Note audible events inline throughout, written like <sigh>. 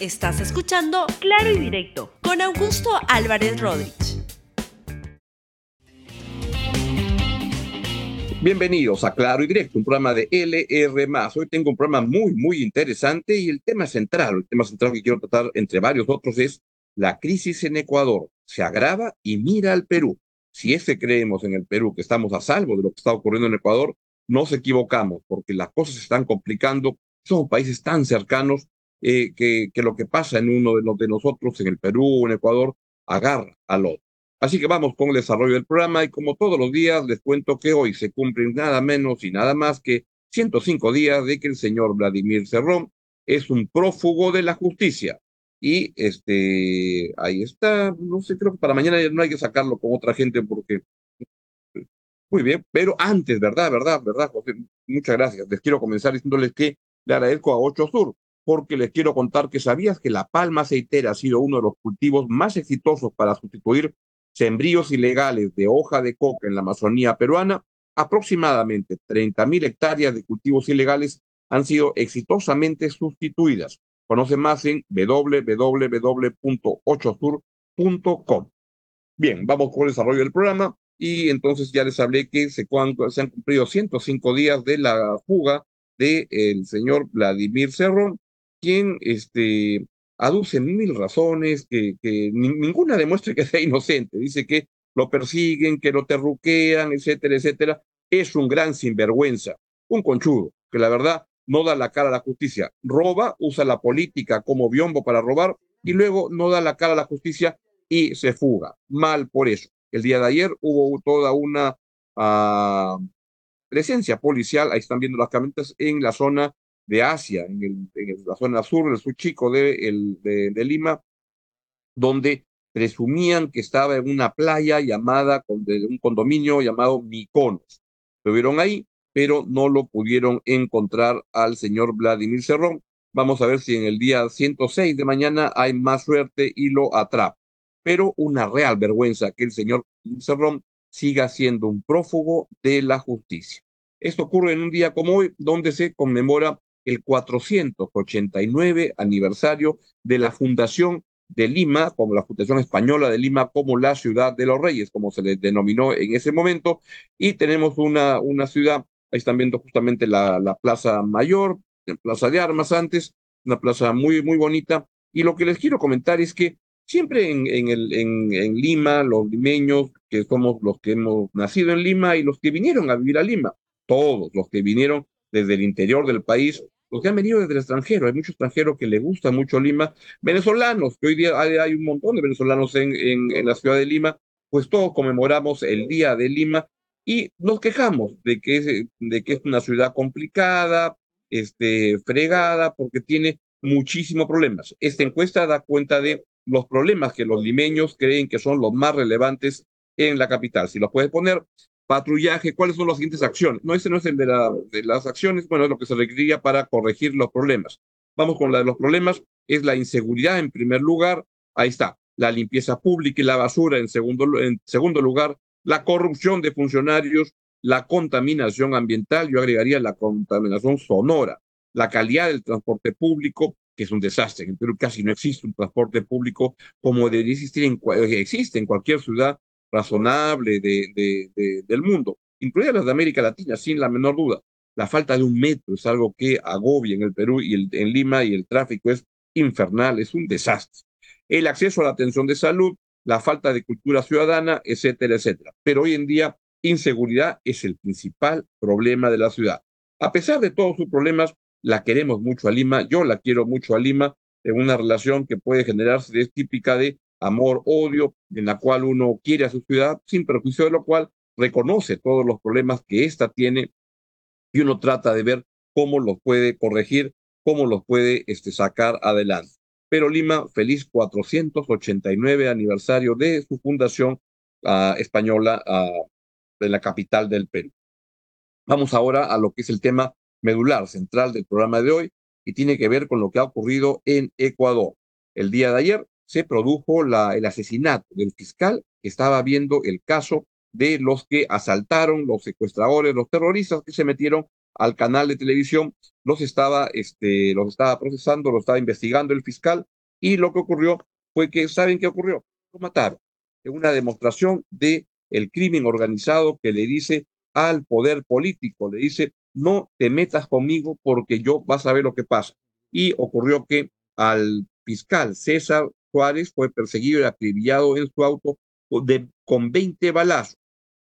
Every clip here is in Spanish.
Estás escuchando Claro y Directo con Augusto Álvarez Rodríguez. Bienvenidos a Claro y Directo, un programa de LR. Hoy tengo un programa muy, muy interesante y el tema central, el tema central que quiero tratar entre varios otros es la crisis en Ecuador. Se agrava y mira al Perú. Si es que creemos en el Perú que estamos a salvo de lo que está ocurriendo en Ecuador, nos equivocamos porque las cosas se están complicando. Son países tan cercanos eh, que, que, lo que pasa en uno de, los de nosotros, en el Perú en Ecuador, agarra al otro. Así que vamos con el desarrollo del programa y como todos los días les cuento que hoy se cumplen nada menos y nada más que 105 días de que el señor Vladimir Cerrón es un prófugo de la justicia. Y este, ahí está, no sé, creo que para mañana no hay que sacarlo con otra gente porque muy bien, pero antes, ¿verdad? ¿Verdad? ¿Verdad, José? Muchas gracias. Les quiero comenzar diciéndoles que le agradezco a Ocho Sur, porque les quiero contar que sabías que la palma aceitera ha sido uno de los cultivos más exitosos para sustituir sembríos ilegales de hoja de coca en la Amazonía peruana. Aproximadamente 30.000 hectáreas de cultivos ilegales han sido exitosamente sustituidas. Conoce más en www.ochosur.com. Bien, vamos con el desarrollo del programa y entonces ya les hablé que se, han cumplido 105 días de la fuga del el señor Vladimir Cerrón, quien este, aduce mil razones que, que ninguna demuestre que sea inocente. Dice que lo persiguen, que lo terruquean, etcétera, etcétera. Es un gran sinvergüenza, un conchudo, que la verdad no da la cara a la justicia. Roba, usa la política como biombo para robar y luego no da la cara a la justicia y se fuga. Mal por eso. El día de ayer hubo toda una uh, presencia policial, ahí están viendo las camionetas, en la zona de Asia, en, la zona sur, el sur chico de, Lima, donde presumían que estaba en una playa llamada, de un condominio llamado Miconos. Lo vieron ahí, pero no lo pudieron encontrar al señor Vladimir Cerrón. Vamos a ver si en el día 106 de mañana hay más suerte y lo atrapa pero una real vergüenza que el señor Cerrón siga siendo un prófugo de la justicia. Esto ocurre en un día como hoy, donde se conmemora el 489 aniversario de la fundación de Lima, como la Fundación Española de Lima, como la ciudad de los reyes, como se le denominó en ese momento, y tenemos una, una ciudad, ahí están viendo justamente la, la Plaza Mayor, la Plaza de Armas antes, una plaza muy, muy bonita, y lo que les quiero comentar es que siempre en, en, en, en, Lima, los limeños, que somos los que hemos nacido en Lima y los que vinieron a vivir a Lima, todos los que vinieron desde el interior del país, los que han venido desde el extranjero, hay muchos extranjeros que les gusta mucho Lima, venezolanos, que hoy día hay, un montón de venezolanos en, en, en la ciudad de Lima, pues todos conmemoramos el Día de Lima y nos quejamos de que es, de que es una ciudad complicada, este, fregada, porque tiene muchísimos problemas. Esta encuesta da cuenta de los problemas que los limeños creen que son los más relevantes en la capital. Si los puedes poner, patrullaje, ¿cuáles son las siguientes acciones? No, ese no es el de, la, de las acciones, bueno, es lo que se requeriría para corregir los problemas. Vamos con la de los problemas, es la inseguridad en primer lugar, ahí está, la limpieza pública y la basura en segundo, en segundo lugar, la corrupción de funcionarios, la contaminación ambiental, yo agregaría la contaminación sonora, la calidad del transporte público, que es un desastre. En Perú casi no existe un transporte público como debería existir en, existe en cualquier ciudad razonable de, de, de, del mundo, incluidas las de América Latina, sin la menor duda. La falta de un metro es algo que agobia en el Perú y en Lima y el tráfico es infernal, es un desastre. El acceso a la atención de salud, la falta de cultura ciudadana, etcétera, etcétera. Pero hoy en día, inseguridad es el principal problema de la ciudad. A pesar de todos sus problemas, la queremos mucho a Lima, yo la quiero mucho a Lima, en una relación que puede generarse, es típica de amor-odio, en la cual uno quiere a su ciudad, sin perjuicio de lo cual reconoce todos los problemas que ésta tiene y uno trata de ver cómo los puede corregir, cómo los puede este, sacar adelante. Pero Lima, feliz 489 aniversario de su fundación uh, española uh, en la capital del Perú. Vamos ahora a lo que es el tema medular central del programa de hoy y tiene que ver con lo que ha ocurrido en Ecuador. El día de ayer se produjo el asesinato del fiscal que estaba viendo el caso de los que asaltaron, los secuestradores, los terroristas que se metieron al canal de televisión los estaba, este, los estaba procesando, los estaba investigando el fiscal, y lo que ocurrió fue que, ¿saben qué ocurrió? Lo mataron. Es una demostración de el crimen organizado que le dice al poder político, le dice, no te metas conmigo porque yo vas a ver lo que pasa. Y ocurrió que al fiscal César Suárez fue perseguido y acribillado en su auto con 20 balazos.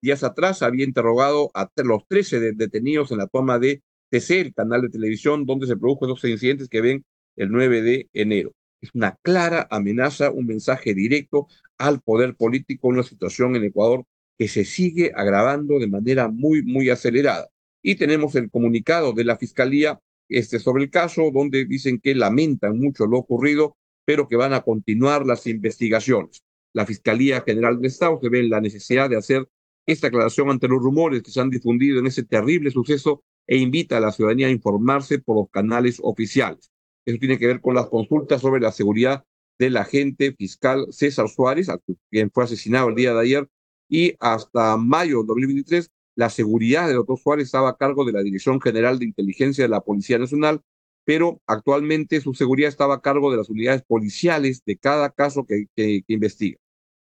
Días atrás había interrogado a los 13 detenidos en la toma de TC, el canal de televisión donde se produjo esos incidentes que ven el 9 de enero. Es una clara amenaza, un mensaje directo al poder político en una situación en Ecuador que se sigue agravando de manera muy, muy acelerada. Y tenemos el comunicado de la Fiscalía este, sobre el caso, donde dicen que lamentan mucho lo ocurrido, pero que van a continuar las investigaciones. La Fiscalía General del Estado se ve en la necesidad de hacer esta aclaración ante los rumores que se han difundido en ese terrible suceso e invita a la ciudadanía a informarse por los canales oficiales. Eso tiene que ver con las consultas sobre la seguridad del agente fiscal César Suárez, quien fue asesinado el día de ayer, y hasta mayo de 2023 la seguridad del doctor Suárez estaba a cargo de la Dirección General de Inteligencia de la Policía Nacional, pero actualmente su seguridad estaba a cargo de las unidades policiales de cada caso que, investiga.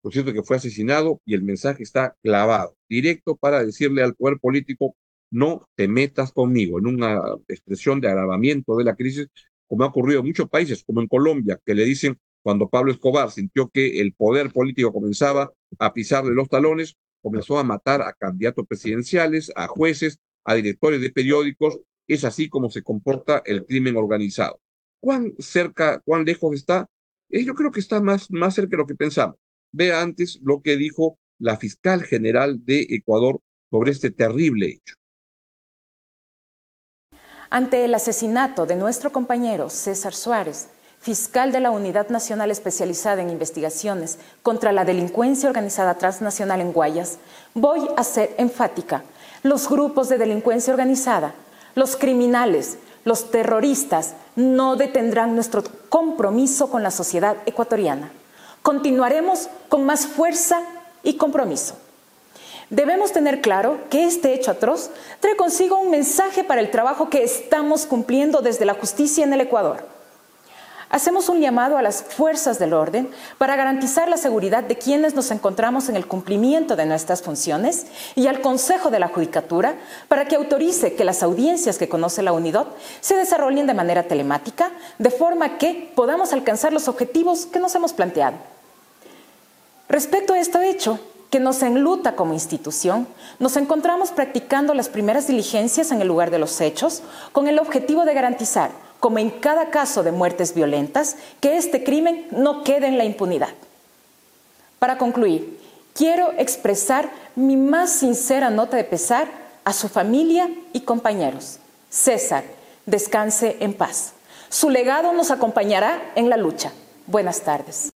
Por cierto, que fue asesinado y el mensaje está clavado, directo para decirle al poder político, no te metas conmigo, en una expresión de agravamiento de la crisis, como ha ocurrido en muchos países, como en Colombia, que le dicen, cuando Pablo Escobar sintió que el poder político comenzaba a pisarle los talones, comenzó a matar a candidatos presidenciales, a jueces, a directores de periódicos. Es así como se comporta el crimen organizado. ¿Cuán cerca, cuán lejos está? Eh, yo creo que está más, más cerca de lo que pensamos. Vea antes lo que dijo la fiscal general de Ecuador sobre este terrible hecho. Ante el asesinato de nuestro compañero César Suárez, fiscal de la Unidad Nacional Especializada en Investigaciones contra la Delincuencia Organizada Transnacional en Guayas, voy a ser enfática. Los grupos de delincuencia organizada, los criminales, los terroristas no detendrán nuestro compromiso con la sociedad ecuatoriana. Continuaremos con más fuerza y compromiso. Debemos tener claro que este hecho atroz trae consigo un mensaje para el trabajo que estamos cumpliendo desde la justicia en el Ecuador hacemos un llamado a las fuerzas del orden para garantizar la seguridad de quienes nos encontramos en el cumplimiento de nuestras funciones y al Consejo de la Judicatura para que autorice que las audiencias que conoce la UNIDOT se desarrollen de manera telemática, de forma que podamos alcanzar los objetivos que nos hemos planteado. Respecto a este hecho, que nos enluta como institución, nos encontramos practicando las primeras diligencias en el lugar de los hechos con el objetivo de garantizar como en cada caso de muertes violentas, que este crimen no quede en la impunidad. Para concluir, quiero expresar mi más sincera nota de pesar a su familia y compañeros. César, descanse en paz. Su legado nos acompañará en la lucha. Buenas tardes.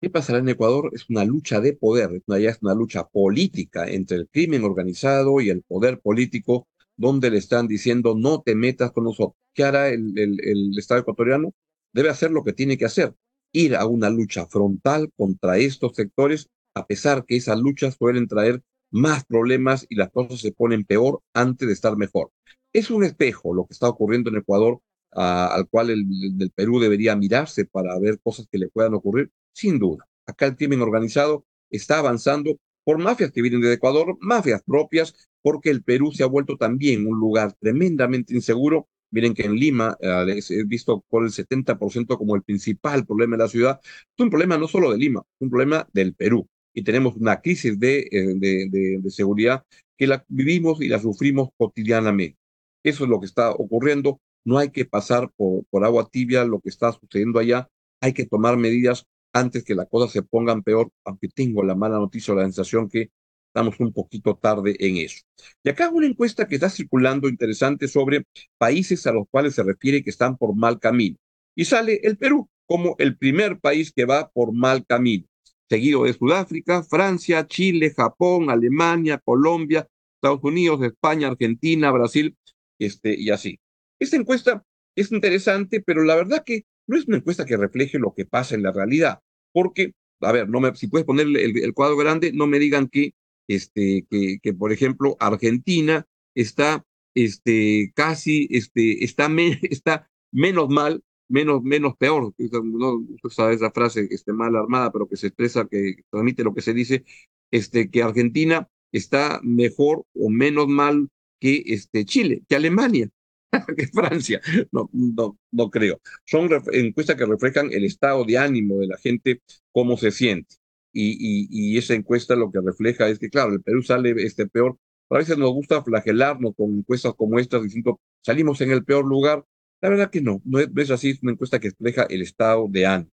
¿Qué pasará en Ecuador? Es una lucha de poder, ya es una lucha política entre el crimen organizado y el poder político donde le están diciendo no te metas con nosotros. ¿Qué hará el, el, Estado ecuatoriano? Debe hacer lo que tiene que hacer, ir a una lucha frontal contra estos sectores, a pesar que esas luchas suelen traer más problemas y las cosas se ponen peor antes de estar mejor. Es un espejo lo que está ocurriendo en Ecuador, al cual el, del Perú debería mirarse para ver cosas que le puedan ocurrir, sin duda. Acá el crimen organizado está avanzando por mafias que vienen de Ecuador, mafias propias, porque el Perú se ha vuelto también un lugar tremendamente inseguro. Miren que en Lima eh, he visto por el 70% como el principal problema de la ciudad. Es un problema no solo de Lima, es un problema del Perú. Y tenemos una crisis de, eh, de, de, seguridad que la vivimos y la sufrimos cotidianamente. Eso es lo que está ocurriendo. No hay que pasar por, por agua tibia lo que está sucediendo allá. Hay que tomar medidas antes que las cosas se pongan peor, aunque tengo la mala noticia o la sensación que estamos un poquito tarde en eso. Y acá una encuesta que está circulando interesante sobre países a los cuales se refiere que están por mal camino. Y sale el Perú como el primer país que va por mal camino, seguido de Sudáfrica, Francia, Chile, Japón, Alemania, Colombia, Estados Unidos, España, Argentina, Brasil, este, y así. Esta encuesta es interesante, pero la verdad que no es una encuesta que refleje lo que pasa en la realidad, porque, a ver, no me, si puedes poner el, cuadro grande, no me digan que, este, que, que, por ejemplo, Argentina está este, casi este, está, <laughs> está menos mal, menos, menos peor. No, usted sabe esa frase, este, mal armada, pero que se expresa, que transmite lo que se dice, este, que Argentina está mejor o menos mal que este, Chile, que Alemania, <laughs> que Francia. No, no, no creo. Son encuestas que reflejan el estado de ánimo de la gente, cómo se siente. Y, y, esa encuesta lo que refleja es que, claro, el Perú sale este peor. a veces nos gusta flagelarnos con encuestas como estas, diciendo, salimos en el peor lugar. La verdad que no, no es, así, es una encuesta que refleja el estado de ánimo.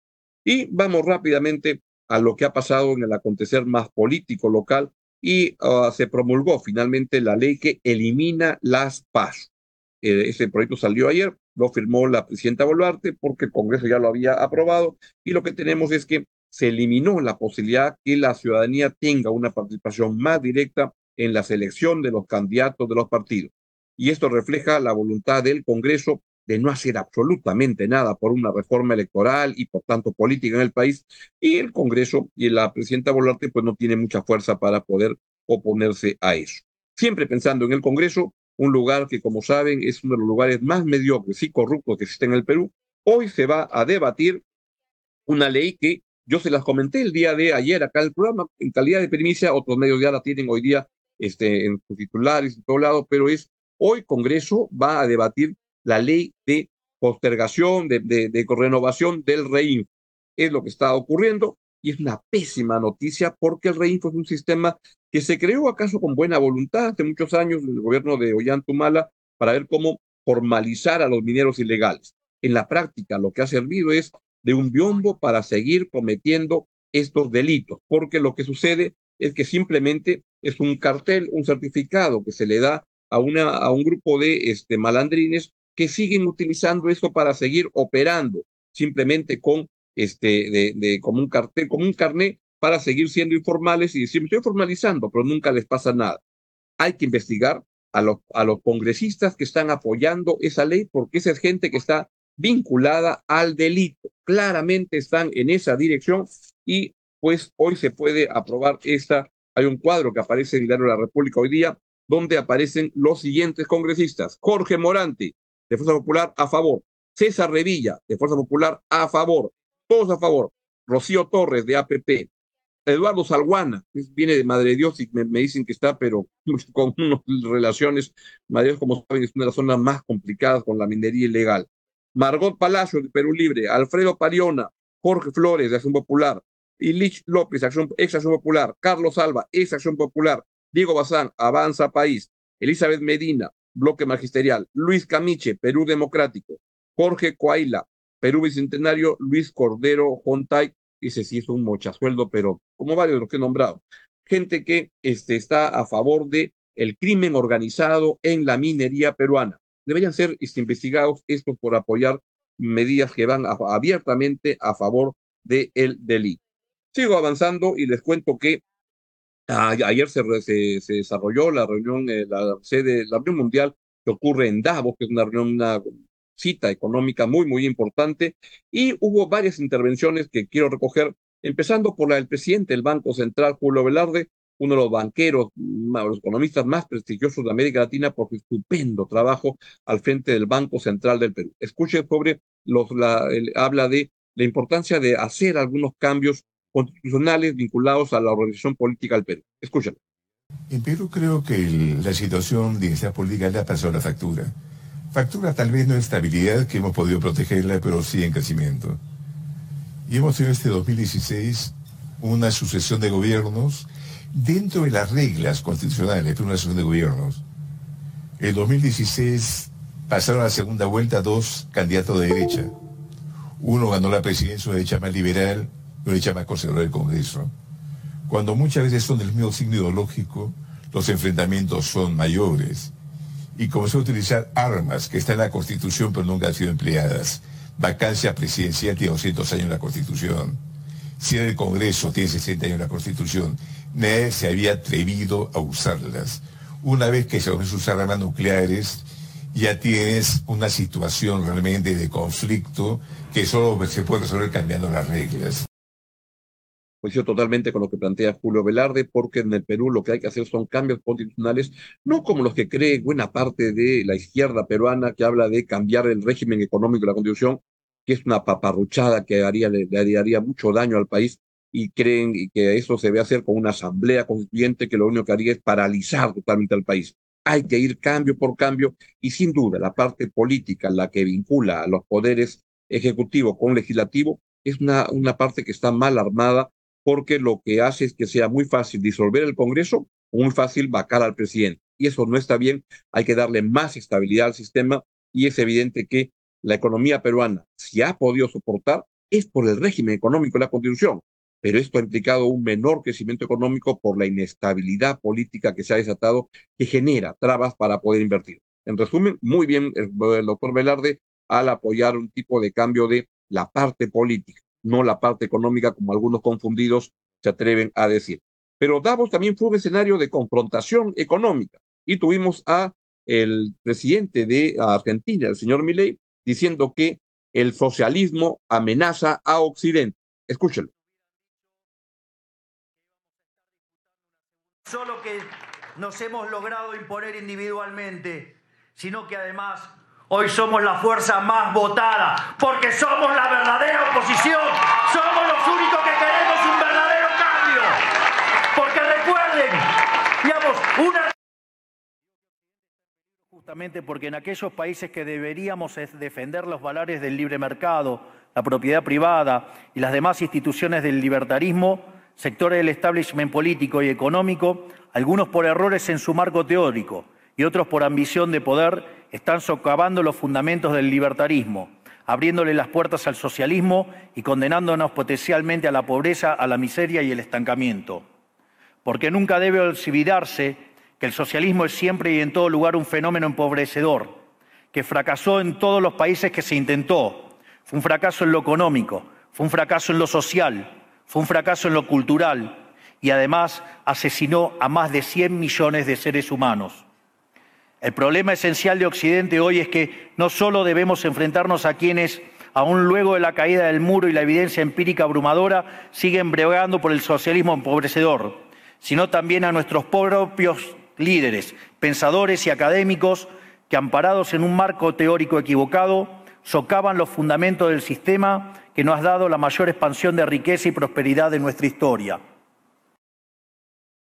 Y vamos rápidamente a lo que ha pasado en el acontecer más político local y ah, se promulgó finalmente la ley que elimina las PAS. Eh, ese proyecto salió ayer, lo firmó la presidenta Boluarte porque el Congreso ya lo había aprobado y lo que tenemos es que se eliminó la posibilidad que la ciudadanía tenga una participación más directa en la selección de los candidatos de los partidos. Y esto refleja la voluntad del Congreso de no hacer absolutamente nada por una reforma electoral y por tanto política en el país. Y el Congreso y la presidenta Boluarte pues no tiene mucha fuerza para poder oponerse a eso. Siempre pensando en el Congreso, un lugar que como saben es uno de los lugares más mediocres y corruptos que existen en el Perú, hoy se va a debatir una ley que yo se las comenté el día de ayer acá en el programa, en calidad de primicia, otros medios ya la tienen hoy día este, en sus titulares y todo lado, pero es hoy Congreso va a debatir la ley de postergación, de, de, renovación del REINFO. Es lo que está ocurriendo y es una pésima noticia porque el REINFO es un sistema que se creó acaso con buena voluntad hace muchos años en el gobierno de Ollantumala para ver cómo formalizar a los mineros ilegales. En la práctica lo que ha servido es de un biombo para seguir cometiendo estos delitos, porque lo que sucede es que simplemente es un cartel, un certificado que se le da a, una, a un grupo de este, malandrines que siguen utilizando eso para seguir operando, simplemente con este, de, de, como un cartel, como un carnet para seguir siendo informales y decir, estoy formalizando, pero nunca les pasa nada. Hay que investigar a los, a los congresistas que están apoyando esa ley, porque esa es gente que está vinculada al delito. Claramente están en esa dirección y pues hoy se puede aprobar esta. Hay un cuadro que aparece en el diario de la República hoy día donde aparecen los siguientes congresistas. Jorge Morante, de Fuerza Popular, a favor. César Revilla, de Fuerza Popular, a favor. Todos a favor. Rocío Torres, de APP. Eduardo Salguana, viene de Madre de Dios y me, dicen que está, pero <laughs> con unas relaciones, Madre Dios, como saben, es una de las zonas más complicadas con la minería ilegal. Margot Palacio de Perú Libre, Alfredo Pariona, Jorge Flores de Acción Popular, Ilich López, Acción, ex Acción Popular, Carlos Alba, ex Acción Popular, Diego Bazán, Avanza País, Elizabeth Medina, Bloque Magisterial, Luis Camiche, Perú Democrático, Jorge Coaila, Perú Bicentenario, Luis Cordero Jontay, dice sí es un mochasueldo, pero como varios de los que he nombrado. Gente que este, está a favor de el crimen organizado en la minería peruana deberían ser este, investigados estos por apoyar medidas que van abiertamente a favor del delito. Sigo avanzando y les cuento que ayer se, se, desarrolló la reunión, eh, la sede, la reunión mundial que ocurre en Davos, que es una reunión, una cita económica muy, muy importante, y hubo varias intervenciones que quiero recoger, empezando por la del presidente del Banco Central, Julio Velarde, uno de los banqueros, los economistas más prestigiosos de América Latina por su estupendo trabajo al frente del Banco Central del Perú. Escuche sobre los, la, habla de la importancia de hacer algunos cambios constitucionales vinculados a la organización política del Perú. Escúchalo. En Perú creo que la situación de inestabilidad política pasado la factura. Factura tal vez no en estabilidad, que hemos podido protegerla, pero sí en crecimiento. Y hemos tenido este 2016 una sucesión de gobiernos dentro de las reglas constitucionales de una sesión de gobiernos. En 2016 pasaron a la segunda vuelta dos candidatos de derecha. Uno ganó la presidencia, una derecha más liberal, una derecha más conservadora del Congreso. Cuando muchas veces son del mismo signo ideológico, los enfrentamientos son mayores. Y comenzó a utilizar armas que están en la Constitución pero nunca han sido empleadas. Vacancia presidencial tiene 200 años en la Constitución. Si en el Congreso tiene 60 años en la Constitución nadie se había atrevido a usarlas. Una vez que se usar armas nucleares, ya tienes una situación realmente de conflicto que solo se puede resolver cambiando las reglas. Coincido totalmente con lo que plantea Julio Velarde, porque en el Perú lo que hay que hacer son cambios constitucionales, no como los que cree buena parte de la izquierda peruana que habla de cambiar el régimen económico de la Constitución, que es una paparruchada que haría, le, le haría mucho daño al país, y creen que eso se debe hacer con una asamblea constituyente que lo único que haría es paralizar totalmente al país. Hay que ir cambio por cambio y sin duda la parte política, la que vincula a los poderes ejecutivo con legislativo, es una, una parte que está mal armada porque lo que hace es que sea muy fácil disolver el Congreso muy fácil vacar al presidente. Y eso no está bien, hay que darle más estabilidad al sistema y es evidente que la economía peruana, si ha podido soportar, es por el régimen económico de la Constitución, pero esto ha implicado un menor crecimiento económico por la inestabilidad política que se ha desatado, que genera trabas para poder invertir. En resumen, muy bien el, el doctor Velarde al apoyar un tipo de cambio de la parte política, no la parte económica, como algunos confundidos se atreven a decir. Pero Davos también fue un escenario de confrontación económica y tuvimos a el presidente de Argentina, el señor Milei, diciendo que el socialismo amenaza a Occidente. Escúchelo. Solo que nos hemos logrado imponer individualmente, sino que además Hoy somos la fuerza más votada porque somos la verdadera oposición. Somos los únicos que queremos un verdadero cambio. Porque recuerden, digamos, una... Justamente porque en aquellos países que deberíamos defender los valores del libre mercado, la propiedad privada y las demás instituciones del libertarismo, sectores del establishment político y económico, algunos por errores en su marco teórico y otros por ambición de poder, están socavando los fundamentos del libertarismo, abriéndole las puertas al socialismo y condenándonos potencialmente a la pobreza, a la miseria y el estancamiento. Porque nunca debe olvidarse que el socialismo es siempre y en todo lugar un fenómeno empobrecedor, que fracasó en todos los países que se intentó. Fue un fracaso en lo económico, fue un fracaso en lo social, fue un fracaso en lo cultural y además asesinó a más de 100 millones de seres humanos. El problema esencial de Occidente hoy es que no solo debemos enfrentarnos a quienes, aún luego de la caída del muro y la evidencia empírica abrumadora, siguen bregando por el socialismo empobrecedor, sino también a nuestros propios líderes, pensadores y académicos que, amparados en un marco teórico equivocado, socavan los fundamentos del sistema que nos ha dado la mayor expansión de riqueza y prosperidad de nuestra historia.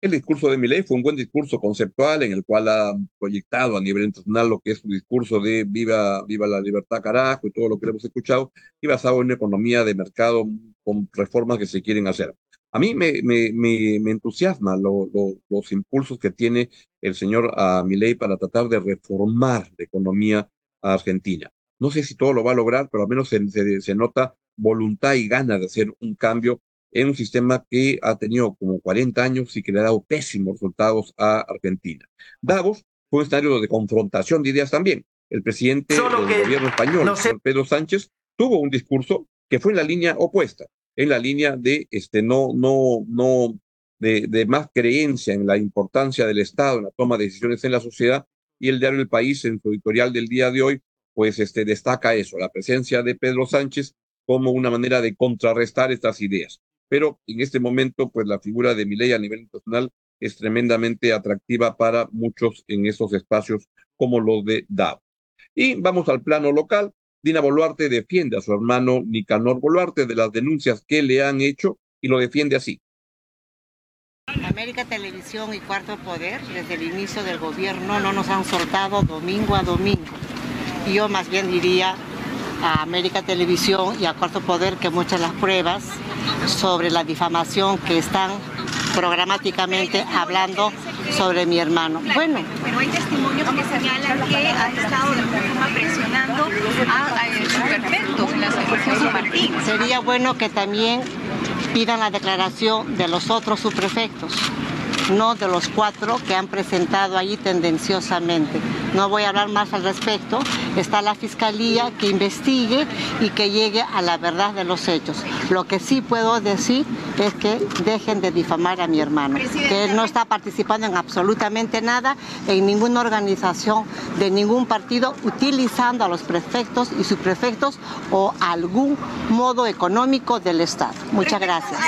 El discurso de Milei fue un buen discurso conceptual en el cual ha proyectado a nivel internacional lo que es su discurso de viva, viva la libertad carajo y todo lo que hemos escuchado y basado en una economía de mercado con reformas que se quieren hacer. A mí me, me, me, entusiasma los impulsos que tiene el señor uh, Milei para tratar de reformar la economía argentina. No sé si todo lo va a lograr, pero al menos se, se, se nota voluntad y ganas de hacer un cambio en un sistema que ha tenido como 40 años y que le ha dado pésimos resultados a Argentina. Davos fue un escenario de confrontación de ideas también. El presidente del gobierno español, no sé. Pedro Sánchez, tuvo un discurso que fue en la línea opuesta, en la línea de este no, no, no, de, de más creencia en la importancia del Estado en la toma de decisiones en la sociedad, y el diario El País, en su editorial del día de hoy, pues este, destaca eso, la presencia de Pedro Sánchez como una manera de contrarrestar estas ideas pero en este momento, pues la figura de Milei a nivel internacional es tremendamente atractiva para muchos en esos espacios como los de DAO. Y vamos al plano local. Dina Boluarte defiende a su hermano Nicanor Boluarte de las denuncias que le han hecho y lo defiende así. América Televisión y Cuarto Poder, desde el inicio del gobierno, no nos han soltado domingo a domingo. Yo más bien diría a América Televisión y a Cuarto Poder que muchas las pruebas sobre la difamación que están programáticamente hablando sobre mi hermano. Bueno. Pero hay testimonios que señalan que ha estado de alguna forma presionando a, en la asociación Martín. Sería bueno que también pidan la declaración de los otros subprefectos no de los cuatro que han presentado ahí tendenciosamente. No voy a hablar más al respecto. Está la fiscalía que investigue y que llegue a la verdad de los hechos. Lo que sí puedo decir es que dejen de difamar a mi hermano, que él no está participando en absolutamente nada, en ninguna organización de ningún partido, utilizando a los prefectos y subprefectos o algún modo económico del Estado. Muchas gracias.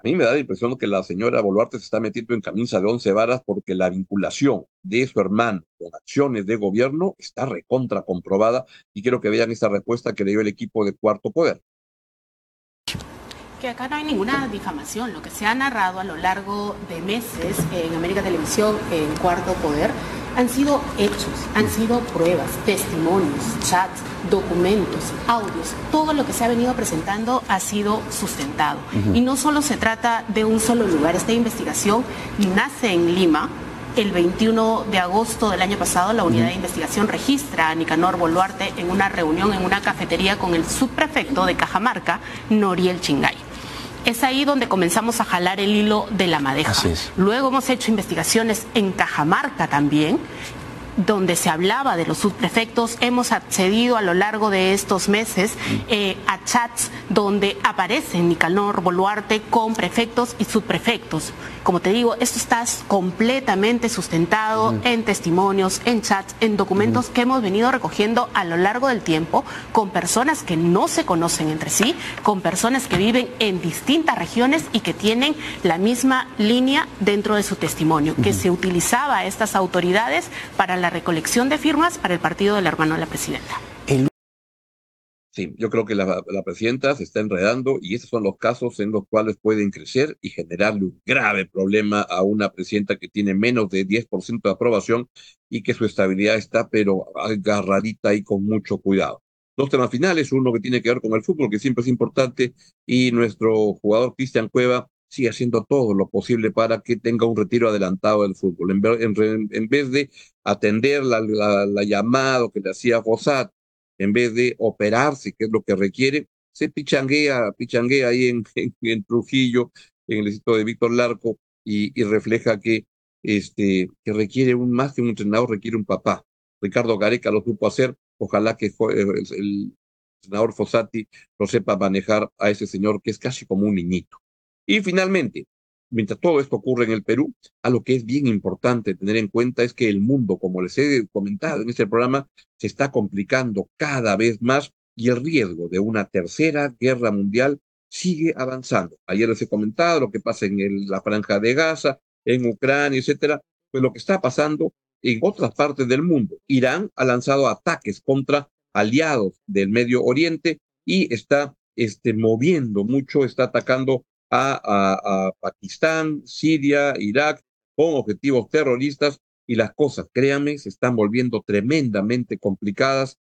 A mí me da la impresión que la señora Boluarte se está metiendo en camisa de once varas porque la vinculación de su hermano con acciones de gobierno está recontra comprobada y quiero que vean esta respuesta que le dio el equipo de Cuarto Poder que acá no hay ninguna difamación. Lo que se ha narrado a lo largo de meses en América Televisión, en Cuarto Poder, han sido hechos, han sido pruebas, testimonios, chats, documentos, audios. Todo lo que se ha venido presentando ha sido sustentado. Y no solo se trata de un solo lugar. Esta investigación nace en Lima, el 21 de agosto del año pasado, la unidad de investigación registra a Nicanor Boluarte en una reunión en una cafetería con el subprefecto de Cajamarca, Noriel Chingay es ahí donde comenzamos a jalar el hilo de la madeja. Luego hemos hecho investigaciones en Cajamarca también donde se hablaba de los subprefectos, hemos accedido a lo largo de estos meses eh, a chats donde aparecen Nicanor Boluarte con prefectos y subprefectos. Como te digo, esto está completamente sustentado en testimonios, en chats, en documentos que hemos venido recogiendo a lo largo del tiempo con personas que no se conocen entre sí, con personas que viven en distintas regiones y que tienen la misma línea dentro de su testimonio, que se utilizaba a estas autoridades para la recolección de firmas para el partido del hermano de la presidenta. Sí, yo creo que la, presidenta se está enredando y esos son los casos en los cuales pueden crecer y generarle un grave problema a una presidenta que tiene menos de 10% de aprobación y que su estabilidad está pero agarradita y con mucho cuidado. Dos temas finales, uno que tiene que ver con el fútbol, que siempre es importante, y nuestro jugador Cristian Cueva sigue haciendo todo lo posible para que tenga un retiro adelantado del fútbol. En, vez de atender la, la, llamada que le hacía Fossat, en vez de operarse, que es lo que requiere, se pichanguea, pichanguea ahí <laughs> en, Trujillo, en el distrito de Víctor Larco, y, refleja que, este, que requiere un, más que un entrenador, requiere un papá. Ricardo Gareca lo supo hacer, ojalá que el, el entrenador Fossati lo sepa manejar a ese señor que es casi como un niñito. Y finalmente, mientras todo esto ocurre en el Perú, a lo que es bien importante tener en cuenta es que el mundo, como les he comentado en este programa, se está complicando cada vez más y el riesgo de una tercera guerra mundial sigue avanzando. Ayer les he comentado lo que pasa en la franja de Gaza, en Ucrania, etcétera, pues lo que está pasando en otras partes del mundo. Irán ha lanzado ataques contra aliados del Medio Oriente y está este, moviendo mucho, está atacando a, Pakistán, Siria, Irak, con objetivos terroristas y las cosas, créanme, se están volviendo tremendamente complicadas.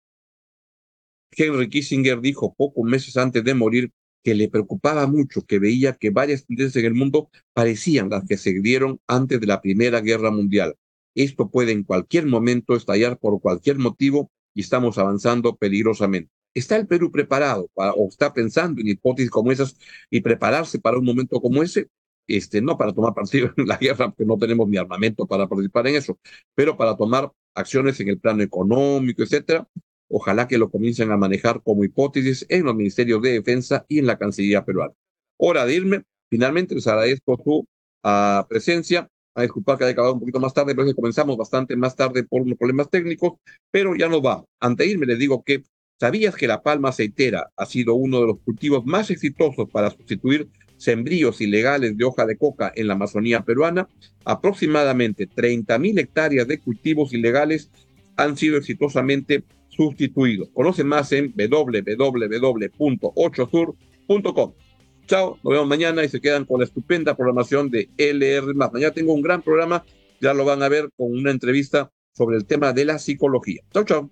Henry Kissinger dijo pocos meses antes de morir que le preocupaba mucho, que veía que varias tendencias en el mundo parecían las que se dieron antes de la Primera Guerra Mundial. Esto puede en cualquier momento estallar por cualquier motivo y estamos avanzando peligrosamente. ¿Está el Perú preparado para, o está pensando en hipótesis como esas y prepararse para un momento como ese? Este, no para tomar partido en la guerra, porque no tenemos ni armamento para participar en eso, pero para tomar acciones en el plano económico, etcétera. Ojalá que lo comiencen a manejar como hipótesis en los ministerios de defensa y en la Cancillería peruana. Hora de irme. Finalmente les agradezco su uh, presencia. A disculpar que haya acabado un poquito más tarde, pero comenzamos bastante más tarde por unos problemas técnicos, pero ya nos va. Ante irme les digo que ¿Sabías que la palma aceitera ha sido uno de los cultivos más exitosos para sustituir sembríos ilegales de hoja de coca en la Amazonía peruana? Aproximadamente 30.000 hectáreas de cultivos ilegales han sido exitosamente sustituidos. Conoce más en www.8sur.com. Chao, nos vemos mañana y se quedan con la estupenda programación de LR. Mañana tengo un gran programa, ya lo van a ver con una entrevista sobre el tema de la psicología. Chao, chao.